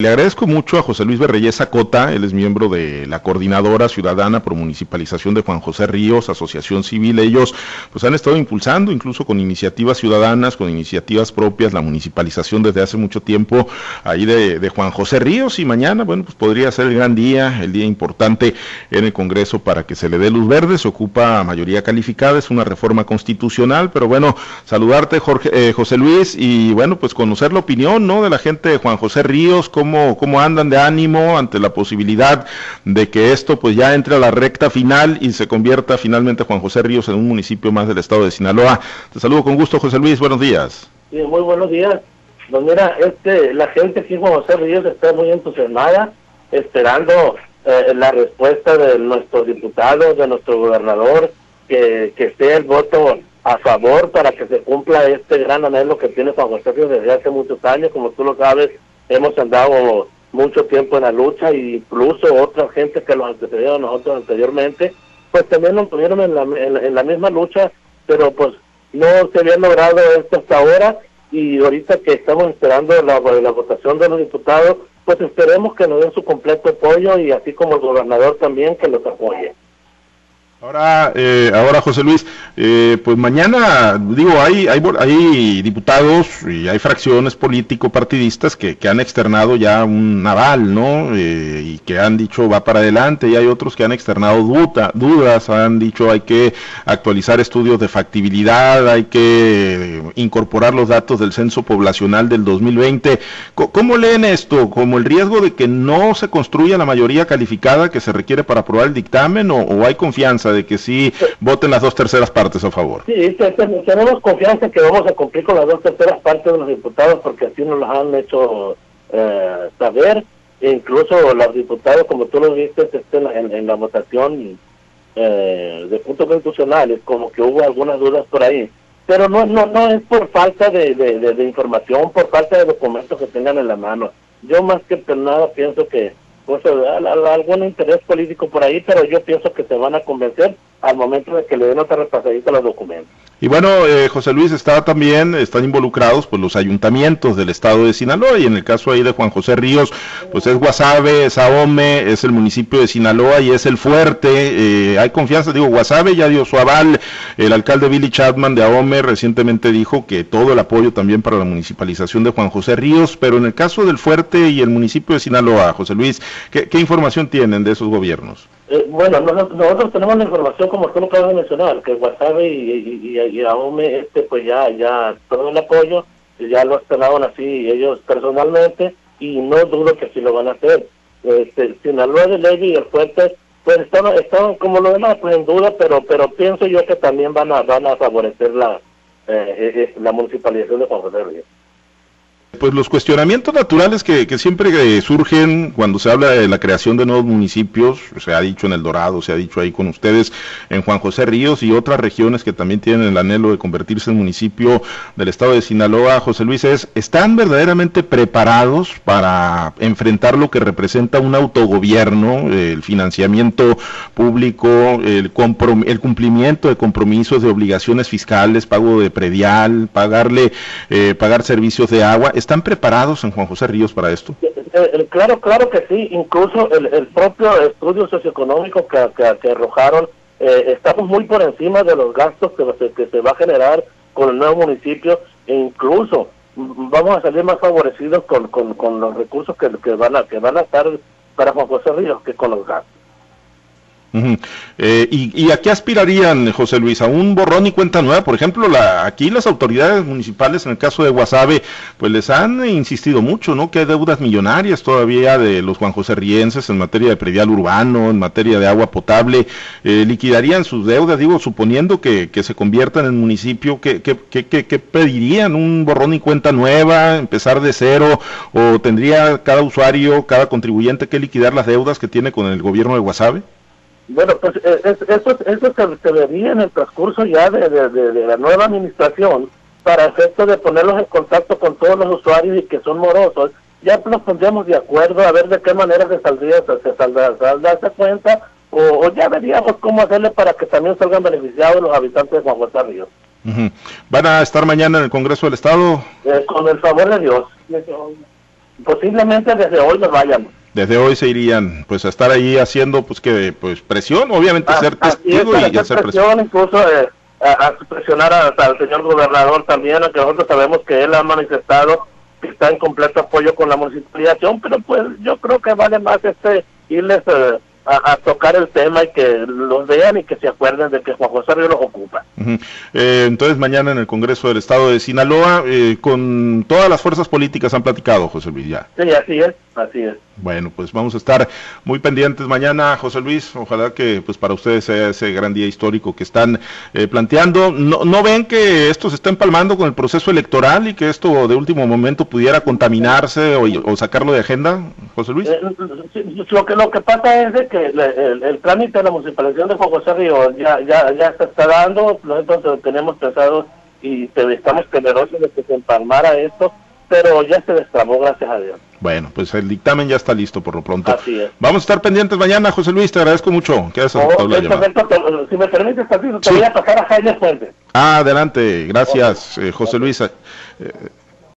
Le agradezco mucho a José Luis Berreyesa Cota, él es miembro de la Coordinadora Ciudadana por Municipalización de Juan José Ríos, Asociación Civil. Ellos pues han estado impulsando incluso con iniciativas ciudadanas, con iniciativas propias, la municipalización desde hace mucho tiempo ahí de, Juan José Ríos y mañana, bueno, pues podría ser el gran día, el día importante en el Congreso para que se le dé luz verde, se ocupa mayoría calificada, es una reforma constitucional, pero bueno, saludarte Jorge, eh, José Luis y bueno, pues conocer la opinión, ¿no? De la gente de Juan José Ríos, cómo, andan de ánimo ante la posibilidad de que esto pues ya entre a la recta final y se convierta finalmente Juan José Ríos en un municipio más del estado de Sinaloa. Te saludo con gusto, José Luis, buenos días. Muy buenos días. Pues mira, este, la gente aquí Juan José Ríos está muy entusiasmada, esperando eh, la respuesta de nuestros diputados, de nuestro gobernador, que, que sea el voto a favor para que se cumpla este gran anhelo que tiene Juan José Ríos desde hace muchos años, como tú lo sabes, hemos andado mucho tiempo en la lucha e incluso otra gente que los antecedieron a nosotros anteriormente, pues también nos tuvieron en la, en, la misma lucha, pero pues no se había logrado esto hasta ahora y ahorita que estamos esperando la votación de los diputados, pues esperemos que nos den su completo apoyo y así como el gobernador también que los apoye. Ahora, eh, ahora José Luis, eh, pues mañana, digo, hay, hay, hay diputados y hay fracciones político-partidistas que, que, han externado ya un aval, ¿no? Eh, y que han dicho va para adelante, y hay otros que han externado duda, dudas, han dicho hay que actualizar estudios de factibilidad, hay que incorporar los datos del censo poblacional del 2020. ¿Cómo leen esto? ¿Como el riesgo de que no se construya la mayoría calificada que se requiere para aprobar el dictamen o hay confianza? De que sí voten las dos terceras partes a favor. Sí, tenemos confianza que vamos a cumplir con las dos terceras partes de los diputados porque así nos lo han hecho eh, saber. E incluso los diputados, como tú lo viste este, en, la votación eh, de puntos constitucionales, como que hubo algunas dudas por ahí. Pero no, no, no es por falta de, de información, por falta de documentos que tengan en la mano. Yo más que nada pienso que pues algún interés político por ahí, pero yo pienso que se van a convencer al momento de que le den otra repasadita a los documentos. Y bueno, eh, José Luis, está también, están involucrados pues los ayuntamientos del estado de Sinaloa y en el caso ahí de Juan José Ríos, pues es Guasave, es Ahome, es el municipio de Sinaloa y es el fuerte. Eh, hay confianza, digo, Guasave ya dio su aval, el alcalde Billy Chapman de Ahome recientemente dijo que todo el apoyo también para la municipalización de Juan José Ríos, pero en el caso del fuerte y el municipio de Sinaloa, José Luis, ¿qué, información tienen de esos gobiernos? Eh, bueno, nosotros, tenemos la información como tú lo acabas de mencionar, que Guasave y, y, AOME, este, pues ya, ya todo el apoyo, ya lo esperaban así ellos personalmente y no dudo que sí lo van a hacer. Este, Sinaloa de Levy y el Fuerte, pues están, están como lo demás, pues en duda, pero pero pienso yo que también van a van a favorecer la, eh, eh, la municipalización de Juan José Ríos. Pues los cuestionamientos naturales que, siempre eh, surgen cuando se habla de la creación de nuevos municipios, se ha dicho en El Dorado, se ha dicho ahí con ustedes en Juan José Ríos y otras regiones que también tienen el anhelo de convertirse en municipio del estado de Sinaloa, José Luis, es, ¿están verdaderamente preparados para enfrentar lo que representa un autogobierno, el financiamiento público, el, el cumplimiento de compromisos, de obligaciones fiscales, pago de predial, pagarle, eh, pagar servicios de agua? ¿Están preparados en Juan José Ríos para esto? Eh, eh, claro, claro que sí. Incluso el, propio estudio socioeconómico que, que, arrojaron, eh, estamos muy por encima de los gastos que, que se va a generar con el nuevo municipio e incluso vamos a salir más favorecidos con, con, con los recursos que, que, van a, que van a estar para Juan José Ríos que con los gastos. Eh, y, a qué aspirarían, José Luis? ¿A un borrón y cuenta nueva? Por ejemplo, la, aquí las autoridades municipales, en el caso de Guasave, pues les han insistido mucho, ¿no? Que hay deudas millonarias todavía de los Juan José Rienses en materia de predial urbano, en materia de agua potable. Eh, ¿Liquidarían sus deudas? Digo, suponiendo que, se conviertan en municipio, ¿qué, qué, qué, pedirían? ¿Un borrón y cuenta nueva? ¿Empezar de cero? ¿O tendría cada usuario, cada contribuyente que liquidar las deudas que tiene con el gobierno de Guasave? Bueno, pues eh, eso, eso se, vería en el transcurso ya de, la nueva administración para efecto de ponerlos en contacto con todos los usuarios y que son morosos. Ya nos pondríamos de acuerdo a ver de qué manera se saldría, se saldrá, esa cuenta o, ya veríamos cómo hacerle para que también salgan beneficiados los habitantes de Juan José Ríos. ¿Van a estar mañana en el Congreso del Estado? Eh, con el favor de Dios. posiblemente desde hoy nos vayamos. Desde hoy se irían pues a estar ahí haciendo pues que pues presión, obviamente Ah, ser es, testigo y hacer presión. presión, incluso eh, a, a presionar a- al señor gobernador también, aunque nosotros sabemos que él ha manifestado que está en completo apoyo con la municipalización, pero pues yo creo que vale más este irles eh, a, a tocar el tema y que los vean y que se acuerden de que Juan José Río los ocupa. Eh, entonces mañana en el Congreso del Estado de Sinaloa eh, con todas las fuerzas políticas han platicado, José Luis, ya. Sí, así es, así es. Bueno, pues vamos a estar muy pendientes mañana, José Luis. Ojalá que pues para ustedes sea ese gran día histórico que están eh, planteando. ¿No, ¿No ven que esto se está empalmando con el proceso electoral y que esto de último momento pudiera contaminarse o, o sacarlo de agenda, José Luis? Eh, lo que lo que pasa es de que le- el, el trámite de la municipalización de José Río ya ya ya se está dando, nosotros tenemos pensado y estamos temerosos de que se empalmara esto, pero ya se destrabó, gracias a Dios. Bueno, pues el dictamen ya está listo por lo pronto. Así es. Vamos a estar pendientes mañana, José Luis. Te agradezco mucho que hayas aceptado Oh, la es llamada. correcto, te- si me permites, tantito, te Sí. voy a pasar a Jaime Fuentes. Ah, adelante. Gracias, eh, José Luis. Eh,